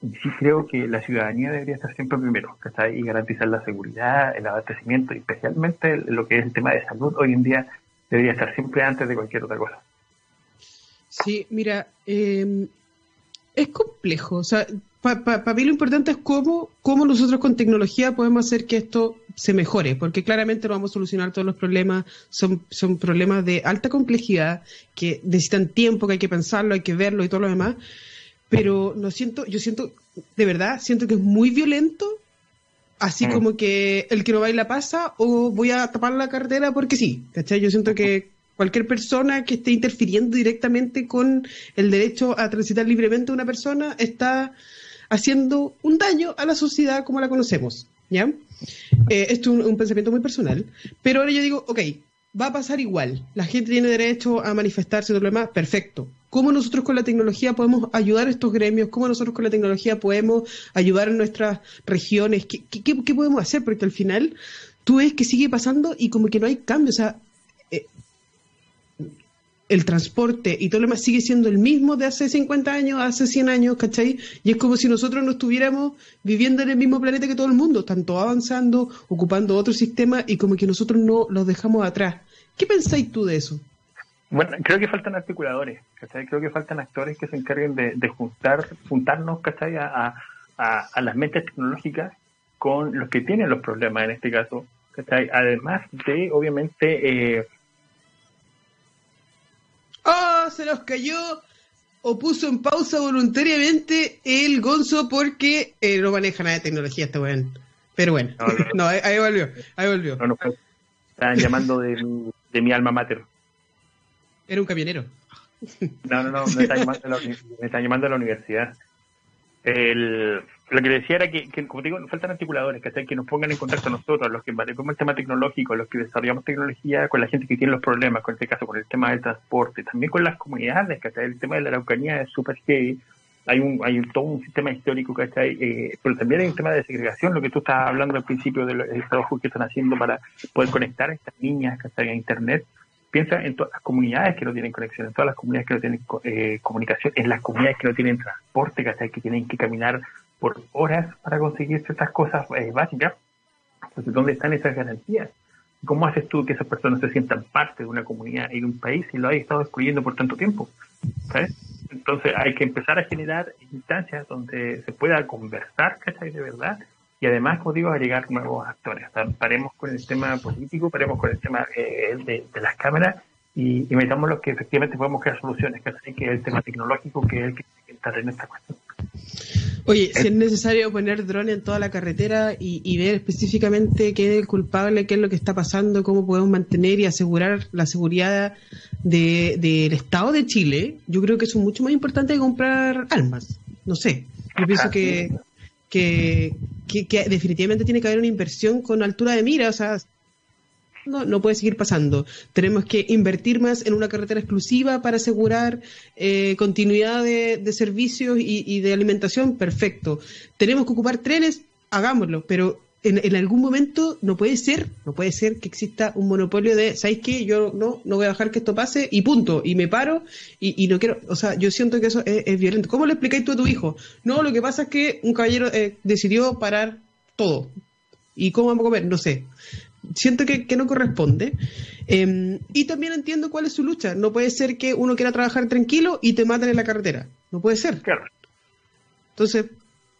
sí creo que la ciudadanía debería estar siempre primero, ¿cachai? Y garantizar la seguridad, el abastecimiento, especialmente lo que es el tema de salud hoy en día debería estar siempre antes de cualquier otra cosa. Sí, mira, em, es complejo. O sea, para mí lo importante es cómo, cómo nosotros con tecnología podemos hacer que esto se mejore, porque claramente no vamos a solucionar todos los problemas, son, son problemas de alta complejidad, que necesitan tiempo, que hay que pensarlo, hay que verlo y todo lo demás pero no siento, yo siento, de verdad, siento que es muy violento, así mm. como que el que no baila pasa o voy a tapar la carretera porque sí, ¿cachai? Yo siento que cualquier persona que esté interfiriendo directamente con el derecho a transitar libremente una persona está haciendo un daño a la sociedad como la conocemos, ¿ya? Eh, esto es un, un, pensamiento muy personal, pero ahora yo digo, ok, va a pasar igual, la gente tiene derecho a manifestarse y todo lo demás, perfecto, cómo nosotros con la tecnología podemos ayudar a estos gremios, cómo nosotros con la tecnología podemos ayudar en nuestras regiones, ¿Qué, qué, podemos hacer, porque al final tú ves que sigue pasando y como que no hay cambio, o sea, eh, el transporte y todo lo demás sigue siendo el mismo de hace 50 años, hace 100 años, ¿cachai? Y es como si nosotros no estuviéramos viviendo en el mismo planeta que todo el mundo, tanto avanzando, ocupando otro sistema y como que nosotros no los dejamos atrás. ¿Qué pensáis tú de eso? Bueno, creo que faltan articuladores, ¿cachai? Creo que faltan actores que se encarguen de, juntar, juntarnos, ¿cachai? A, a, las mentes tecnológicas con los que tienen los problemas en este caso, ¿cachai? Además de, obviamente... Eh... ¡Oh, se nos cayó! o puso en pausa voluntariamente el Gonzo porque eh, no maneja nada de tecnología este weón. Pero bueno, no, ahí, volvió, ahí volvió. No, estaban llamando de de mi alma mater. Era un camionero. No, no, no, me están llamando, llamando a la universidad. El, lo que decía era que, como digo, nos faltan articuladores, que nos pongan en contacto nosotros, los que manejamos el tema tecnológico, los que desarrollamos tecnología, con la gente que tiene los problemas, con este caso, con el tema del transporte, también con las comunidades, que el tema de la Araucanía es súper heavy, hay un, hay todo un sistema histórico, que eh, pero también hay un tema de segregación, lo que tú estabas hablando al principio del, trabajo que están haciendo para poder conectar a estas niñas que a Internet, piensa en todas las comunidades que no tienen conexión, en todas las comunidades que no tienen eh, comunicación, en las comunidades que no tienen transporte, que tienen que caminar por horas para conseguir ciertas cosas eh, básicas. Entonces, ¿dónde están esas garantías? ¿Cómo haces tú que esas personas se sientan parte de una comunidad y de un país y lo hay estado excluyendo por tanto tiempo? Entonces hay que empezar a generar instancias donde se pueda conversar, ¿cachai? De verdad. Y además, como digo, agregar nuevos actores. paremos con el tema político, paremos con el tema eh, de, las cámaras y, metamos los que efectivamente podemos crear soluciones, que es el tema tecnológico, que es el que tiene que estar en esta cuestión. Oye, si es necesario poner drone en toda la carretera y, ver específicamente qué es el culpable, qué es lo que está pasando, cómo podemos mantener y asegurar la seguridad del Estado de Chile, yo creo que eso es mucho más importante que comprar armas. No sé, yo pienso que, que, definitivamente tiene que haber una inversión con altura de mira, o sea, no, no puede seguir pasando. Tenemos que invertir más en una carretera exclusiva para asegurar eh, continuidad de, servicios y, de alimentación, perfecto. Tenemos que ocupar trenes, hagámoslo, pero en, algún momento no puede ser, no puede ser que exista un monopolio de, ¿sabéis qué? Yo no, no voy a dejar que esto pase y punto, y me paro y, no quiero, o sea, yo siento que eso es, violento. ¿Cómo le explicáis tú a tu hijo? No, lo que pasa es que un caballero eh, decidió parar todo. ¿Y cómo vamos a comer? No sé siento que, no corresponde. Em, y también entiendo cuál es su lucha. No puede ser que uno quiera trabajar tranquilo y te maten en la carretera. No puede ser. Claro. Entonces,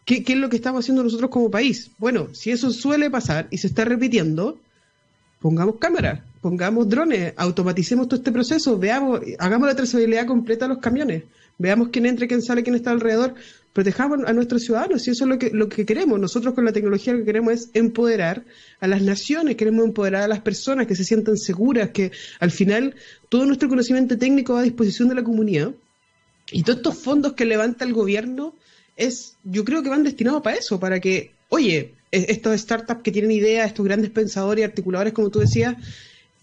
¿qué, es lo que estamos haciendo nosotros como país? Bueno, si eso suele pasar y se está repitiendo, pongamos cámaras, pongamos drones, automaticemos todo este proceso, veamos, hagamos la trazabilidad completa de los camiones, veamos quién entra, quién sale, quién está alrededor, protejamos a nuestros ciudadanos y eso es lo que, lo que queremos. Nosotros con la tecnología lo que queremos es empoderar a las naciones, queremos empoderar a las personas que se sientan seguras, que al final todo nuestro conocimiento técnico va a disposición de la comunidad y todos estos fondos que levanta el gobierno es, yo creo que van destinados para eso, para que, oye, estos startups que tienen ideas, estos grandes pensadores y articuladores, como tú decías,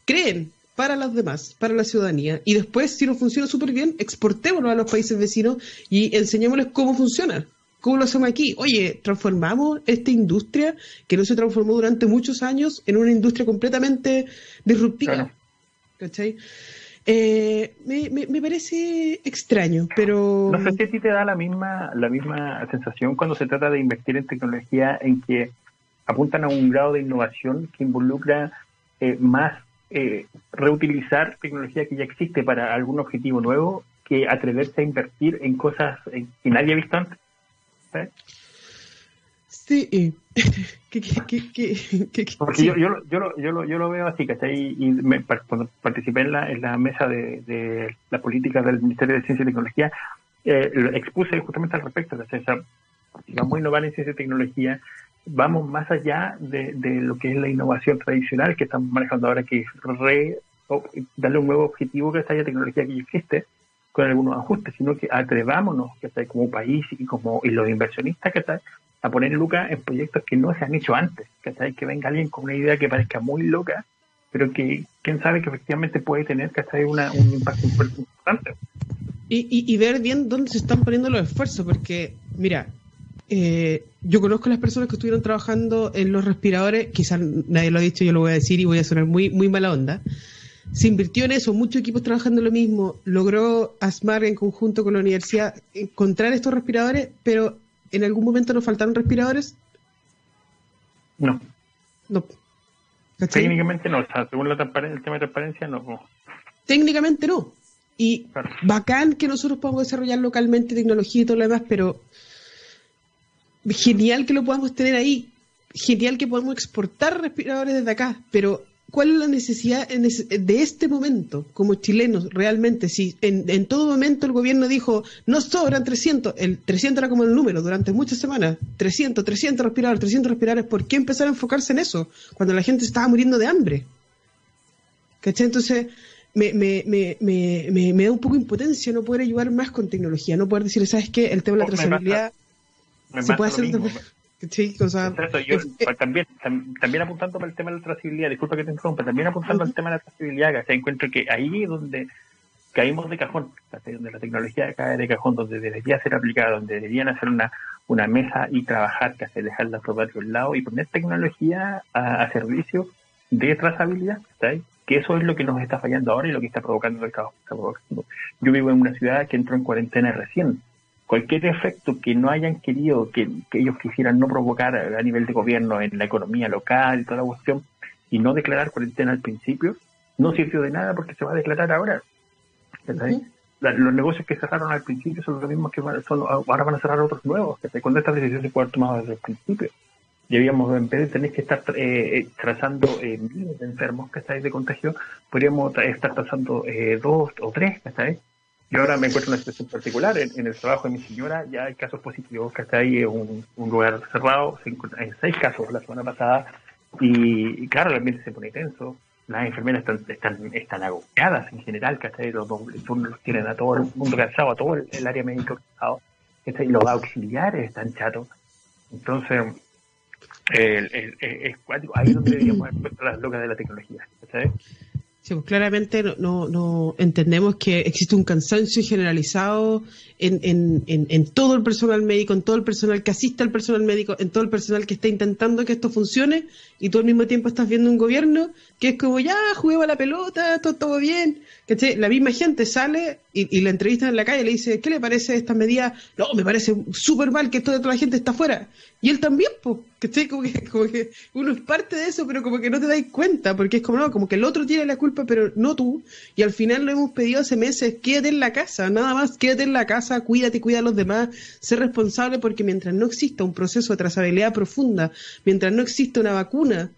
creen para los demás, para la ciudadanía. Y después, si nos funciona súper bien, exportémoslo a los países vecinos y enseñémosles cómo funciona. ¿Cómo lo hacemos aquí? Oye, transformamos esta industria que no se transformó durante muchos años en una industria completamente disruptiva. ¿Cachai? Eh, me, me, parece extraño, pero... No sé si a ti te da la misma, la misma sensación cuando se trata de invertir en tecnología en que apuntan a un grado de innovación que involucra eh, más eh, reutilizar tecnología que ya existe para algún objetivo nuevo que atreverse a invertir en cosas que nadie ha visto antes. Sí. Porque yo, yo, yo, lo, yo, lo, yo lo veo así, ¿cachai? Y me, cuando participé en la, en la mesa de, de la política del Ministerio de Ciencia y Tecnología, eh, expuse justamente al respecto, ¿cachai? O sea, si vamos a innovar en ciencia y tecnología, vamos más allá de, de, lo que es la innovación tradicional que estamos manejando ahora, que es re, darle un nuevo objetivo que esta tecnología que existe con algunos ajustes, sino que atrevámonos que está como país y como los inversionistas que está a poner lucas en proyectos que no se han hecho antes, que que venga alguien con una idea que parezca muy loca, pero que quién sabe que efectivamente puede tener que un impacto importante. Y, y, y, ver bien dónde se están poniendo los esfuerzos, porque, mira, eh, yo conozco a las personas que estuvieron trabajando en los respiradores, quizás nadie lo ha dicho, yo lo voy a decir y voy a sonar muy, muy mala onda. Se invirtió en eso, muchos equipos trabajando lo mismo, logró ASMAR en conjunto con la universidad encontrar estos respiradores, pero ¿en algún momento nos faltaron respiradores? No. No. Técnicamente no, o sea, según el tema de transparencia, no. Técnicamente no. Y bacán que nosotros podamos desarrollar localmente tecnología y todo lo demás, pero genial que lo podamos tener ahí, genial que podamos exportar respiradores desde acá, pero cuál es la necesidad de este momento como chilenos realmente. Si en, todo momento el gobierno dijo, no sobran 300, el 300 era como el número durante muchas semanas, 300, 300 respiradores, 300 respiradores, ¿por qué empezar a enfocarse en eso cuando la gente estaba muriendo de hambre? ¿Cachai? Entonces, me, me, me, me, me da un poco impotencia no poder ayudar más con tecnología, no poder decir, ¿sabes qué? El tema de la trazabilidad se puede hacer Sí, o sea, yo, pues, también, también apuntando para el tema de la trazabilidad, disculpa que te interrumpa, también apuntando al tema de la trazabilidad, se encuentra que ahí donde caímos de cajón, donde la tecnología cae de cajón, donde debería ser aplicada, donde deberían hacer una, una mesa y trabajar, que hace dejar la probar de un lado y poner tecnología a, servicio de trazabilidad, que eso es lo que nos está fallando ahora y lo que está provocando el caos. Yo vivo en una ciudad que entró en cuarentena recién, cualquier efecto que no hayan querido, que, ellos quisieran no provocar a nivel de gobierno en la economía local y toda la cuestión, y no declarar cuarentena al principio, no sirvió de nada porque se va a declarar ahora. los negocios que cerraron al principio son los mismos que ahora van a cerrar otros nuevos. Cuando esta decisión se haber tomado desde el principio. Debíamos, en vez de tener que estar eh, eh, trazando eh, miles de enfermos que estáis de contagio, podríamos estar trazando eh, dos o tres, ¿estáis? Yo ahora me encuentro en una situación particular. En, el trabajo de mi señora ya hay casos positivos, está ahí en un, lugar cerrado. Hay seis casos la semana pasada. Y, claro, el ambiente se pone tenso. Las enfermeras están, están, están agobiadas en general, ¿cachai? Los, los tienen a todo el mundo cansado, a todo el, área médica cansado. Los auxiliares están chatos. Entonces, el, es ahí donde deberíamos las locas de la tecnología. ¿cachai? Sí, pues claramente no, no, entendemos que existe un cansancio generalizado en, en, en, todo el personal médico, en todo el personal que asiste al personal médico, en todo el personal que está intentando que esto funcione y tú al mismo tiempo estás viendo un gobierno que es como ya, jugué la pelota, todo, todo bien. Que La misma gente sale y, y la entrevista en la calle le dice, ¿qué le parece esta medida? No, me parece súper mal que toda la gente está fuera. Y él también, pues, ¿cachai? Como que, como que uno es parte de eso, pero como que no te dais cuenta, porque es como, no, como que el otro tiene la culpa, pero no tú. Y al final lo hemos pedido hace meses, quédate en la casa, nada más, quédate en la casa, cuídate, cuida a los demás, sé responsable, porque mientras no exista un proceso de trazabilidad profunda, mientras no exista una vacuna,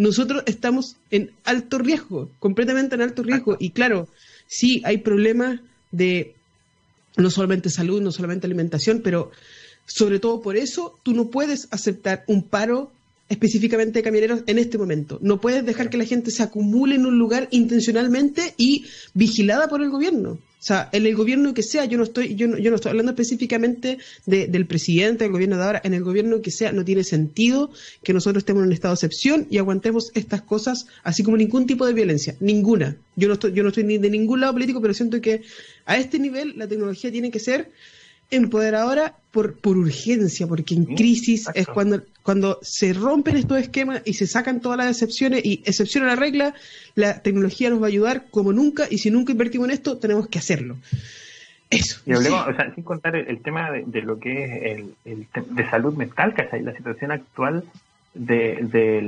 nosotros estamos en alto riesgo, completamente en alto riesgo. Y claro, sí hay problemas de no solamente salud, no solamente alimentación, pero sobre todo por eso, tú no puedes aceptar un paro específicamente de camioneros en este momento. No puedes dejar que la gente se acumule en un lugar intencionalmente y vigilada por el gobierno. O sea, en el gobierno que sea, yo no estoy, yo no, yo no estoy hablando específicamente del presidente, del gobierno de ahora, en el gobierno que sea, no tiene sentido que nosotros estemos en un estado de excepción y aguantemos estas cosas, así como ningún tipo de violencia, ninguna. Yo no estoy, yo no estoy ni de ningún lado político, pero siento que a este nivel la tecnología tiene que ser empoderadora por, por urgencia, porque en crisis es cuando, cuando se rompen estos esquemas y se sacan todas las excepciones y excepción a la regla, la tecnología nos va a ayudar como nunca y si nunca invertimos en esto, tenemos que hacerlo. Eso. Y hablemos, o sea, sin contar el, tema de, lo que es el, el de salud mental, ¿cachai? La situación actual de, de,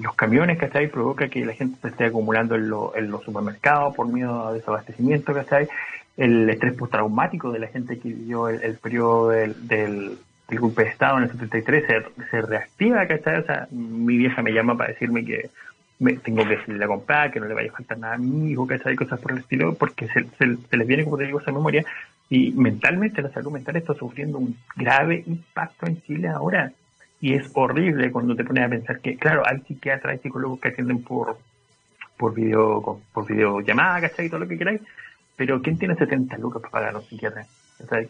los camiones, ¿cachai? Provoca que la gente se esté acumulando en, en los supermercados por miedo a desabastecimiento, ¿cachai? El estrés postraumático de la gente que vivió el, periodo del, del, golpe de Estado en el 73 se, se reactiva, ¿cachai? O sea, mi vieja me llama para decirme que me, tengo que salir a comprar, que no le vaya a faltar nada a mi hijo, ¿cachai? Cosas por el estilo, porque se, se, les viene, como te digo, esa memoria. Y mentalmente la salud mental está sufriendo un grave impacto en Chile ahora. Y es horrible cuando te pones a pensar que, claro, hay psiquiatras, hay psicólogos que atienden por, por video, por videollamada, ¿cachai? Todo lo que queráis pero ¿quién tiene 70 lucas para pagar a un psiquiatra?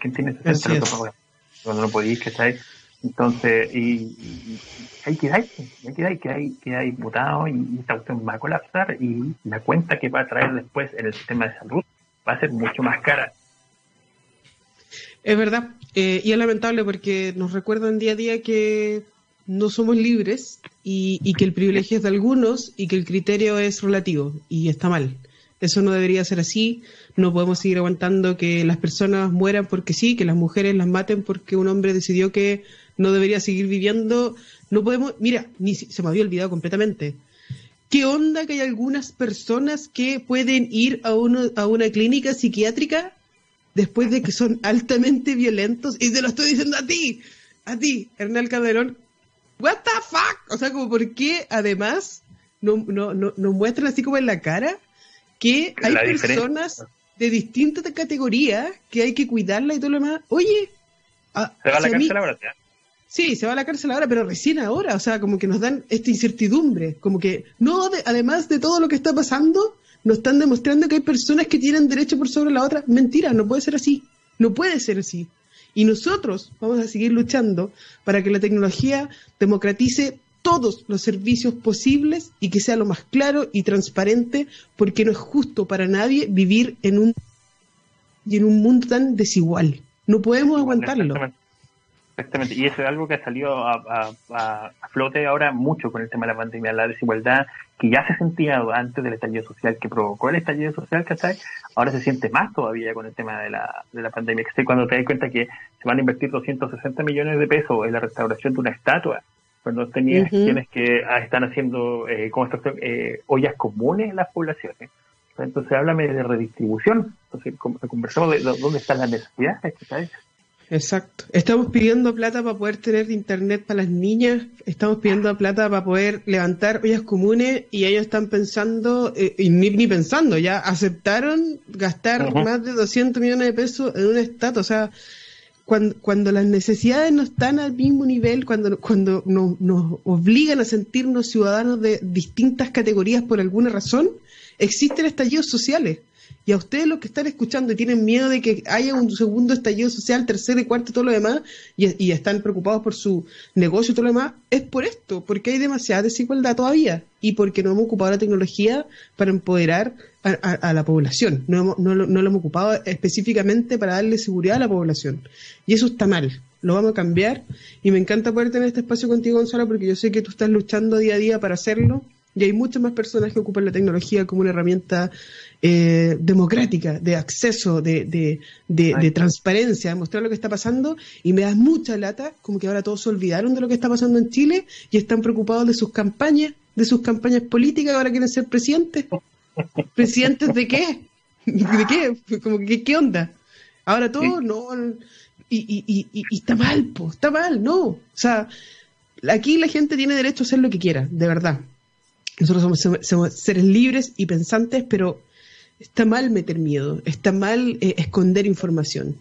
¿Quién tiene 70 lucas para pagar? Cuando no podéis, ¿cachai? Entonces, y, hay que dar, hay que dar, que hay, que hay votado y esta cuestión va a colapsar y la cuenta que va a traer después en el sistema de salud va a ser mucho más cara. Es verdad, eh, y es lamentable porque nos recuerdan día a día que no somos libres y, y, que el privilegio es de algunos y que el criterio es relativo y está mal. Eso no debería ser así. No podemos seguir aguantando que las personas mueran porque sí, que las mujeres las maten porque un hombre decidió que no debería seguir viviendo. No podemos, mira, ni se me había olvidado completamente. ¿Qué onda que hay algunas personas que pueden ir a, uno, a una clínica psiquiátrica después de que son altamente violentos? Y te lo estoy diciendo a ti, a ti, Hernán Calderón. What the fuck? O sea, como por qué además nos, no, no, nos muestran así como en la cara que hay personas de distintas categorías que hay que cuidarla y todo lo demás. Oye, se va a la cárcel ahora, Sí, se va a la cárcel ahora, pero recién ahora, o sea, como que nos dan esta incertidumbre, como que no, además de todo lo que está pasando, nos están demostrando que hay personas que tienen derecho por sobre la otra. Mentira, no puede ser así, no puede ser así. Y nosotros vamos a seguir luchando para que la tecnología democratice todos los servicios posibles y que sea lo más claro y transparente, porque no es justo para nadie vivir en un y en un mundo tan desigual. No podemos aguantarlo. Exactamente, y eso es algo que ha salido a, flote ahora mucho con el tema de la pandemia, la desigualdad que ya se sentía antes del estallido social que provocó el estallido social, ¿cachai? Ahora se siente más todavía con el tema de la, de la pandemia. Cuando te das cuenta que se van a invertir 260 millones de pesos en la restauración de una estatua, cuando tenías quienes que ah, están haciendo eh, eh, ollas comunes en las poblaciones. Entonces, háblame de redistribución. Entonces, conversamos de, dónde están las necesidades, ¿cachai? Exacto. Estamos pidiendo plata para poder tener internet para las niñas, estamos pidiendo plata para poder levantar ollas comunes y ellos están pensando, eh, y ni, pensando, ya aceptaron gastar más de 200 millones de pesos en un estatus. O sea, cuando, las necesidades no están al mismo nivel, cuando, cuando nos, nos obligan a sentirnos ciudadanos de distintas categorías por alguna razón, existen estallidos sociales. Y a ustedes los que están escuchando y tienen miedo de que haya un segundo estallido social, tercero y cuarto y todo lo demás, y, están preocupados por su negocio y todo lo demás, es por esto, porque hay demasiada desigualdad todavía y porque no hemos ocupado la tecnología para empoderar a, la población. No, no, lo hemos ocupado específicamente para darle seguridad a la población. Y eso está mal. Lo vamos a cambiar. Y me encanta poder tener este espacio contigo, Gonzalo, porque yo sé que tú estás luchando día a día para hacerlo. Y hay muchas más personas que ocupan la tecnología como una herramienta eh, democrática, de acceso, de, de, de, transparencia, de mostrar lo que está pasando, y me da mucha lata, como que ahora todos se olvidaron de lo que está pasando en Chile y están preocupados de sus campañas, de sus campañas políticas, ahora quieren ser presidentes. ¿Presidentes de qué? ¿De qué? Como que, ¿Qué onda? Ahora todo, no. Y, y, y, y, está mal, po, está mal, no. O sea, aquí la gente tiene derecho a hacer lo que quiera, de verdad. Nosotros somos seres libres y pensantes, pero está mal meter miedo, está mal eh, esconder información.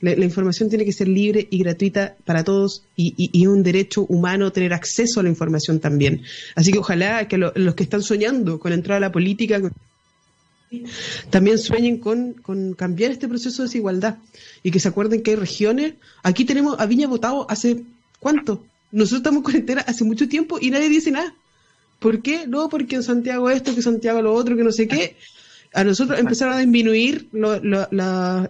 La, información tiene que ser libre y gratuita para todos y, es un derecho humano tener acceso a la información también. Así que ojalá que los que están soñando con entrar a la política también sueñen con, cambiar este proceso de desigualdad y que se acuerden que hay regiones. Aquí tenemos a Viña votado hace cuánto? Nosotros estamos en cuarentena hace mucho tiempo y nadie dice nada. ¿Por qué? No, porque en Santiago esto, que Santiago lo otro, que no sé qué a nosotros empezaron a disminuir los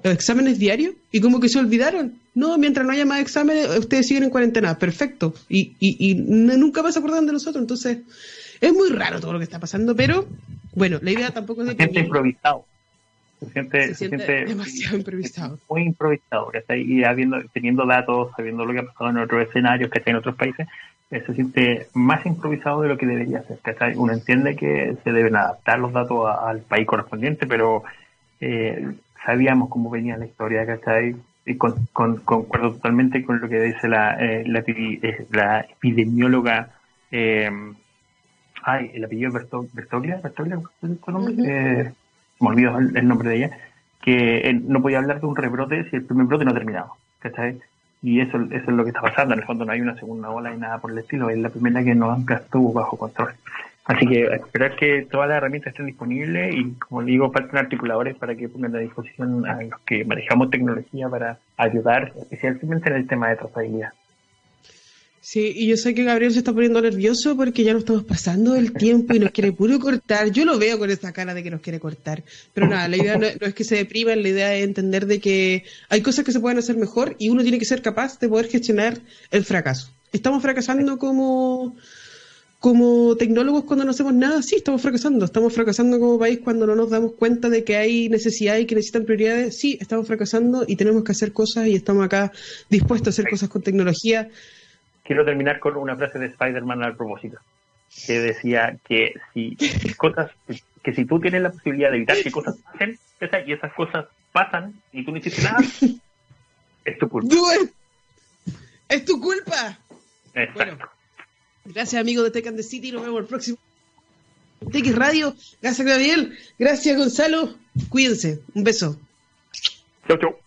exámenes diarios y como que se olvidaron. No, mientras no haya más exámenes, ustedes siguen en cuarentena. Perfecto. Y, y, nunca más se de nosotros. Entonces, es muy raro todo lo que está pasando, pero bueno, la idea tampoco es de que... Se siente improvisado. Se siente, se siente, demasiado improvisado. Muy improvisado. Que está ahí habiendo, teniendo datos, sabiendo lo que ha pasado en otros escenarios, que está en otros países se siente más improvisado de lo que debería ser. Uno entiende que se deben adaptar los datos al país correspondiente, pero eh, sabíamos cómo venía la historia, ¿cachai? Y con, concuerdo totalmente con lo que dice la, eh, la, eh, la, epidemióloga, eh, ay, el apellido Bertoglia, Bertoglia, nombre? me olvido el, nombre de ella, que no podía hablar de un rebrote si el primer brote no ha terminado, ¿cachai? Y eso, eso es lo que está pasando. En el fondo no hay una segunda ola y nada por el estilo. Es la primera que nunca estuvo bajo control. Así que esperar que todas las herramientas estén disponibles y, como digo, faltan articuladores para que pongan a disposición a los que manejamos tecnología para ayudar, especialmente en el tema de trazabilidad. Sí, y yo sé que Gabriel se está poniendo nervioso porque ya no estamos pasando el tiempo y nos quiere puro cortar. Yo lo veo con esa cara de que nos quiere cortar. Pero nada, la idea no, es que se depriman, la idea es entender de que hay cosas que se pueden hacer mejor y uno tiene que ser capaz de poder gestionar el fracaso. ¿Estamos fracasando como, como tecnólogos cuando no hacemos nada? Sí, estamos fracasando. Estamos fracasando como país cuando no nos damos cuenta de que hay necesidad y que necesitan prioridades. Sí, estamos fracasando y tenemos que hacer cosas y estamos acá dispuestos a hacer cosas con tecnología quiero terminar con una frase de Spider-Man al propósito, que decía que si cosas, que si tú tienes la posibilidad de evitar que cosas pasen, y esas cosas pasan y tú no hiciste nada, es tu culpa. ¡Es tu culpa! Bueno, gracias amigos de Tech and the City, nos vemos el próximo TX Radio. Gracias, Gabriel. Gracias, Gonzalo. Cuídense. Un beso. Chau, chau.